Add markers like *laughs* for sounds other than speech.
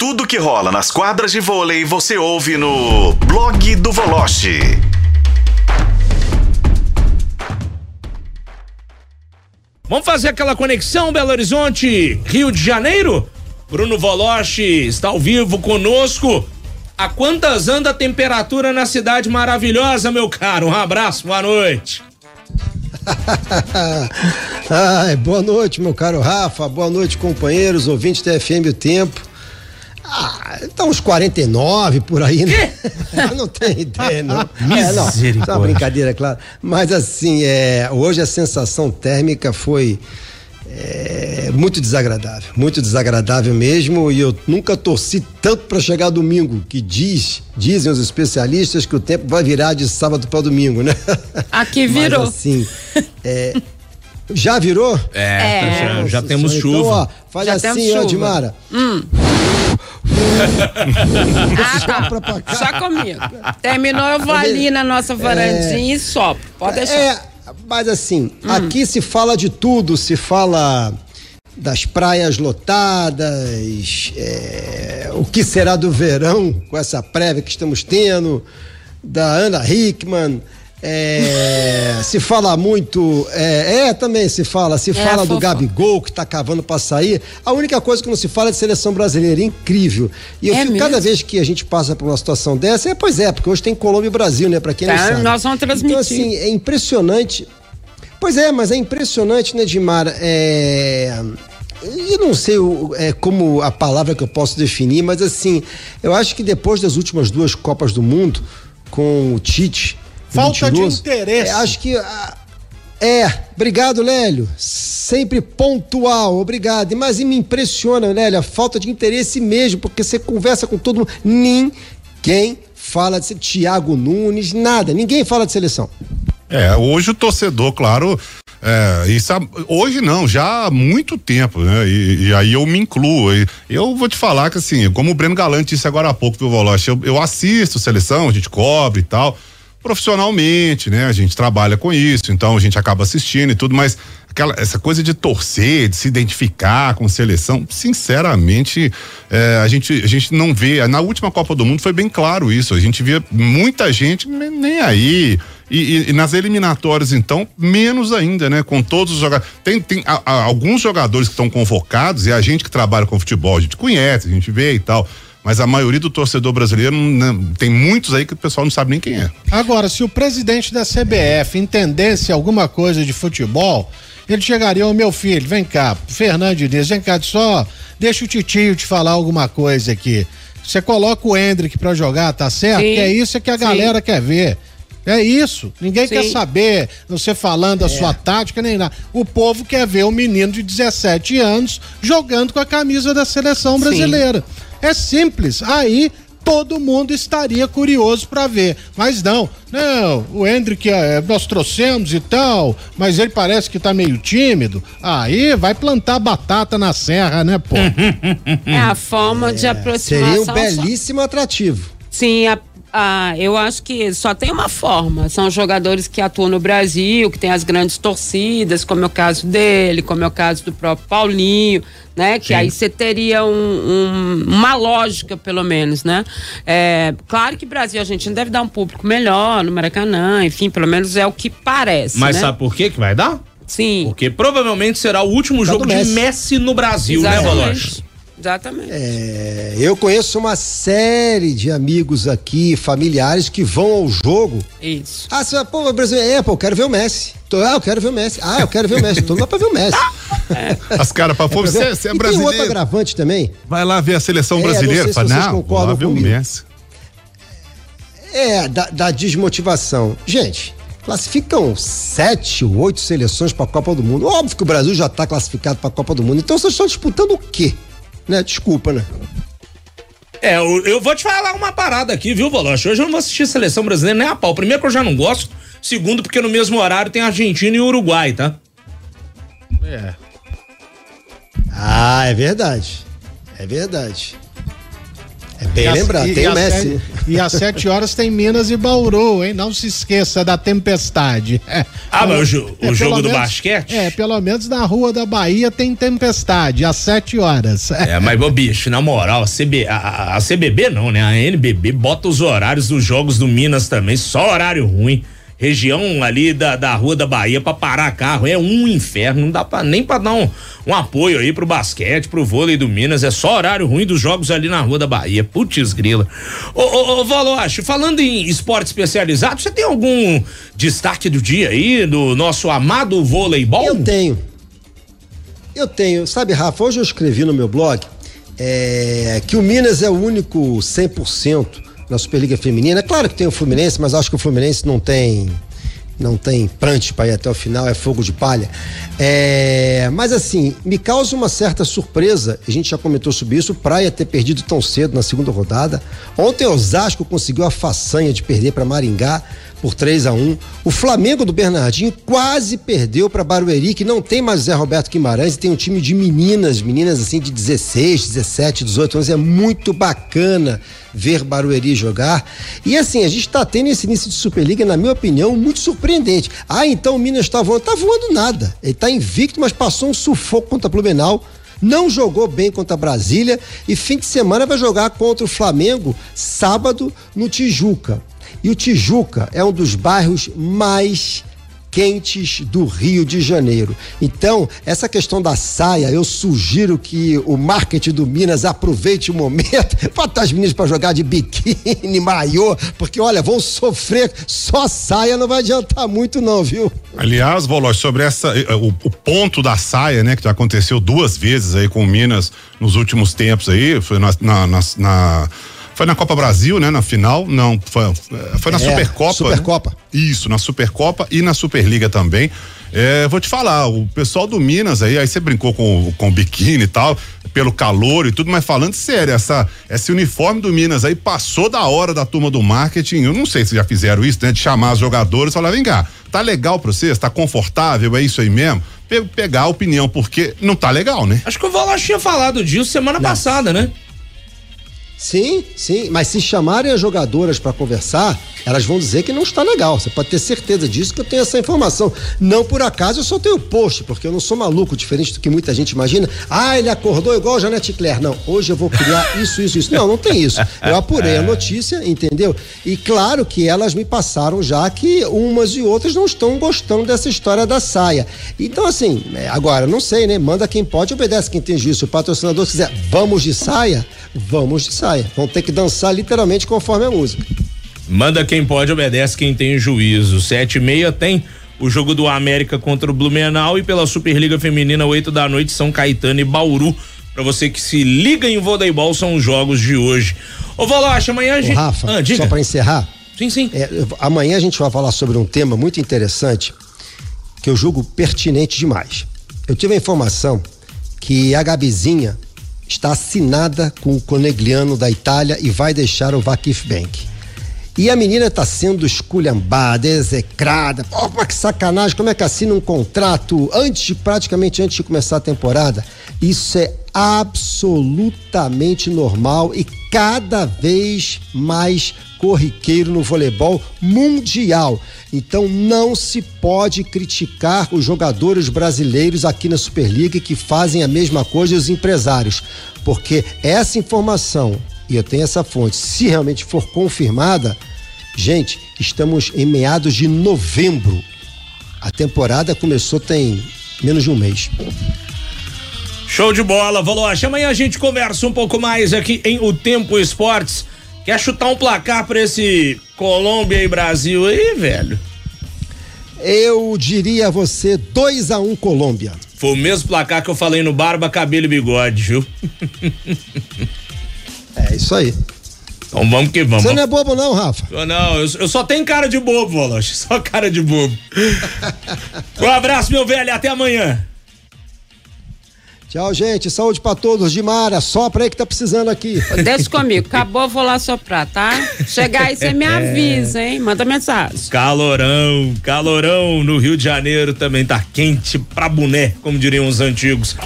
Tudo que rola nas quadras de vôlei você ouve no blog do Voloche. Vamos fazer aquela conexão Belo Horizonte, Rio de Janeiro? Bruno Voloche está ao vivo conosco. A quantas anda a temperatura na cidade maravilhosa, meu caro? Um abraço, boa noite. *laughs* Ai, boa noite, meu caro Rafa. Boa noite, companheiros, ouvintes da FM O Tempo. Ah, tá uns 49 por aí, né? *laughs* não tem ideia, não. *laughs* É, não, é uma brincadeira, claro. Mas assim, é, hoje a sensação térmica foi é, muito desagradável, muito desagradável mesmo. E eu nunca torci tanto para chegar domingo, que diz, dizem os especialistas que o tempo vai virar de sábado para domingo, né? *laughs* Aqui virou. Mas, assim, é, já virou? É, é. já, já temos então, chuva. Então, ó, faz já assim, ó, Dimara. Hum. Ah, tá. Só comigo. Terminou, eu vou ali na nossa varandinha é, e sopro. Pode deixar. É, mas assim, hum. aqui se fala de tudo, se fala das praias lotadas, é, o que será do verão com essa prévia que estamos tendo, da Ana Hickman. É, se fala muito, é, é, também se fala, se é, fala do Gabigol que tá cavando para sair. A única coisa que não se fala é de seleção brasileira, incrível. E eu é fico, cada vez que a gente passa por uma situação dessa, é, pois é, porque hoje tem Colômbia e Brasil, né, para quem tá, não sabe. Nós vamos transmitir. Então assim, é impressionante. Pois é, mas é impressionante, né, Dimar? É, eu não sei é, como a palavra que eu posso definir, mas assim, eu acho que depois das últimas duas Copas do Mundo, com o Tite, Falta de interesse. É, acho que. Ah, é, obrigado, Lélio. Sempre pontual, obrigado. Mas me impressiona, Lélio, a falta de interesse mesmo, porque você conversa com todo mundo. Ninguém fala de Thiago Nunes, nada. Ninguém fala de seleção. É, hoje o torcedor, claro, é, isso, hoje não, já há muito tempo, né? E, e, aí eu me incluo. Eu vou te falar que assim, como o Breno Galante disse agora há pouco, viu, Voloche, eu, eu assisto seleção, a gente cobre e tal profissionalmente, né? A gente trabalha com isso, então a gente acaba assistindo e tudo, mas aquela essa coisa de torcer, de se identificar com seleção, sinceramente, é, a gente a gente não vê. Na última Copa do Mundo foi bem claro isso. A gente via muita gente nem, aí. E, e, e, nas eliminatórias, então, menos ainda, né? Com todos os jogadores. Tem, tem a, a, alguns jogadores que estão convocados, e a gente que trabalha com futebol, a gente conhece, a gente vê e tal mas a maioria do torcedor brasileiro não, tem muitos aí que o pessoal não sabe nem quem é. Agora, se o presidente da CBF entendesse alguma coisa de futebol, ele chegaria ao meu filho, vem cá, Fernando Diniz, vem cá, só deixa o titio te falar alguma coisa aqui. Você coloca o Hendrick para jogar, tá certo? Sim. Que é isso que a galera Sim. quer ver. É isso. Ninguém Sim. quer saber você falando a é. sua tática nem nada. O povo quer ver um menino de 17 anos jogando com a camisa da seleção brasileira. Sim. É simples. Aí todo mundo estaria curioso para ver. Mas não, não, o Hendrick é, nós trouxemos e tal, mas ele parece que tá meio tímido. Aí vai plantar batata na serra, né, pô? *laughs* É a forma é, de aproximação. Seria um belíssimo atrativo. Sim, a ah, eu acho que só tem uma forma. São jogadores que atuam no Brasil, que tem as grandes torcidas, como é o caso dele, como é o caso do próprio Paulinho, né? Que Sim. aí você teria um, um, uma lógica, pelo menos, né? É, claro que Brasil a gente não deve dar um público melhor no Maracanã, enfim, pelo menos é o que parece. Mas né? sabe por que que vai dar? Sim. Porque provavelmente será o último jogo de Messi no Brasil, né, Exatamente. né, Valoche? Exatamente. É, eu conheço uma série de amigos aqui, familiares, que vão ao jogo. Isso. Ah, você, pô, o Brasil é, pô, eu quero ver o Messi. Ah, eu quero ver o Messi. Ah, eu quero ver o Messi. Todo mundo pra ver o Messi. *laughs* É. As caras, pra pôr, você, você é brasileiro. tem outro agravante também. Vai lá ver a seleção é, brasileira. Não, sei se não vou lá ver comigo. o Messi. É, da, da desmotivação. Gente, classificam sete, oito seleções para a Copa do Mundo. Óbvio que o Brasil já está classificado para a Copa do Mundo. Então vocês estão disputando o quê? Né? Desculpa, né? É, eu, eu, vou te falar uma parada aqui, viu, Voloche? Hoje eu não vou assistir seleção brasileira nem a pau. Primeiro que eu já não gosto. Segundo, porque no mesmo horário tem Argentina e Uruguai, tá? É. Ah, é verdade. É verdade. É bem lembrado, tem o Messi. Sete, e às sete horas tem Minas e Bauru, hein? Não se esqueça da tempestade. É, *laughs* ah, mas o, é, o jogo do menos, basquete? É, pelo menos na Rua da Bahia tem tempestade, às sete horas. *laughs* É, mas, ô, bicho, na moral, a, CB, a, a CBB não, né? A NBB bota os horários dos jogos do Minas também, só horário ruim região ali da, da Rua da Bahia para parar carro é um inferno, não dá pra, nem para dar um, um apoio aí pro basquete, pro vôlei do Minas, é só horário ruim dos jogos ali na Rua da Bahia, putz grila. Ô, ô, ô Valoche, falando em esporte especializado, você tem algum destaque do dia aí do nosso amado voleibol? Eu tenho. Eu tenho, sabe, Rafa, hoje eu escrevi no meu blog é, que o Minas é o único 100% na Superliga Feminina. Claro que tem o Fluminense, mas acho que o Fluminense não tem não tem prancha para ir até o final, é fogo de palha. É, mas assim, me causa uma certa surpresa, a gente já comentou sobre isso, o Praia ter perdido tão cedo na segunda rodada. Ontem o Osasco conseguiu a façanha de perder para Maringá por 3 a 1 O Flamengo do Bernardinho quase perdeu para Barueri, que não tem mais Zé Roberto Guimarães e tem um time de meninas, meninas assim de 16, 17, 18 anos. É muito bacana ver Barueri jogar. E assim, a gente está tendo esse início de Superliga, na minha opinião, muito surpreendente. Ah, então o Minas está voando. Tá voando nada. Ele está invicto, mas passou um sufoco contra o Blumenau não jogou bem contra Brasília e fim de semana vai jogar contra o Flamengo sábado no Tijuca. E o Tijuca é um dos bairros mais quentes do Rio de Janeiro. Então, essa questão da saia, eu sugiro que o marketing do Minas aproveite o momento, *laughs* bota as meninas para jogar de biquíni, maiô, porque olha, vão sofrer, só saia não vai adiantar muito não, viu? Aliás, Voloz, sobre essa eh, o, o, ponto da saia, né, que já aconteceu duas vezes aí com o Minas nos últimos tempos aí, foi na, na, na, na foi na Copa Brasil, né? Na final. Não, foi, foi na é, Supercopa. Supercopa. Né? Isso, na Supercopa e na Superliga também. É, vou te falar, o pessoal do Minas aí, aí você brincou com, com o biquíni e tal, pelo calor e tudo, mas falando sério, essa, esse uniforme do Minas aí passou da hora da turma do marketing. Eu não sei se já fizeram isso, né? De chamar os jogadores e falar: vem cá, tá legal pra vocês? Tá confortável? É isso aí mesmo? Pe pegar a opinião, porque não tá legal, né? Acho que o Valoche tinha falado disso semana não. passada, né? Sim, sim, mas se chamarem as jogadoras para conversar, elas vão dizer que não está legal. Você pode ter certeza disso que eu tenho essa informação. Não por acaso eu só tenho post, porque eu não sou maluco, diferente do que muita gente imagina. Ah, ele acordou igual a Janete Claire. Não, hoje eu vou criar *laughs* isso, isso, isso. Não, não tem isso. Eu apurei a notícia, entendeu? E claro que elas me passaram já que umas e outras não estão gostando dessa história da saia. Então, assim, é, agora, não sei, né? Manda quem pode, obedece quem tem juízo. Se o patrocinador quiser, vamos de saia, vamos de saia. Vão ter que dançar literalmente conforme a música. Manda quem pode, obedece quem tem juízo. Sete e meia tem o jogo do América contra o Blumenau e pela Superliga Feminina, oito da noite, São Caetano e Bauru. Pra você que se liga em voleibol, são os jogos de hoje. Ô, Voloche, amanhã a gente. Ô, Rafa, ah, só pra encerrar. Sim, sim. É, amanhã a gente vai falar sobre um tema muito interessante que eu julgo pertinente demais. Eu tive a informação que a Gabizinha está assinada com o Conegliano da Itália e vai deixar o Vakif Bank. E a menina está sendo esculhambada, execrada. Pô, mas que sacanagem, como é que assina um contrato antes praticamente antes de começar a temporada? Isso é absolutamente normal e cada vez mais corriqueiro no voleibol mundial. Então não se pode criticar os jogadores brasileiros aqui na Superliga que fazem a mesma coisa e os empresários, porque essa informação, e eu tenho essa fonte, se realmente for confirmada, gente, estamos em meados de novembro. A temporada começou tem menos de um mês. Show de bola, Valoche. Amanhã a gente conversa um pouco mais aqui em O Tempo Esportes. Quer chutar um placar para esse Colômbia e Brasil aí, velho? Eu diria a você 2 a 1 um Colômbia. Foi o mesmo placar que eu falei no Barba, Cabelo e Bigode, viu? é isso aí. Então vamos que vamos. Você não é bobo não, Rafa? Eu não, eu, eu só tenho cara de bobo, Voloche. Só cara de bobo. *laughs* um abraço, meu velho, até amanhã. Tchau, gente. Saúde para todos. Dimara, sopra aí que tá precisando aqui. Desce comigo. Acabou, vou lá soprar, tá? Chegar aí, você me *laughs* avisa, hein? Manda mensagem. Calorão, calorão no Rio de Janeiro também tá quente pra boné, como diriam os antigos.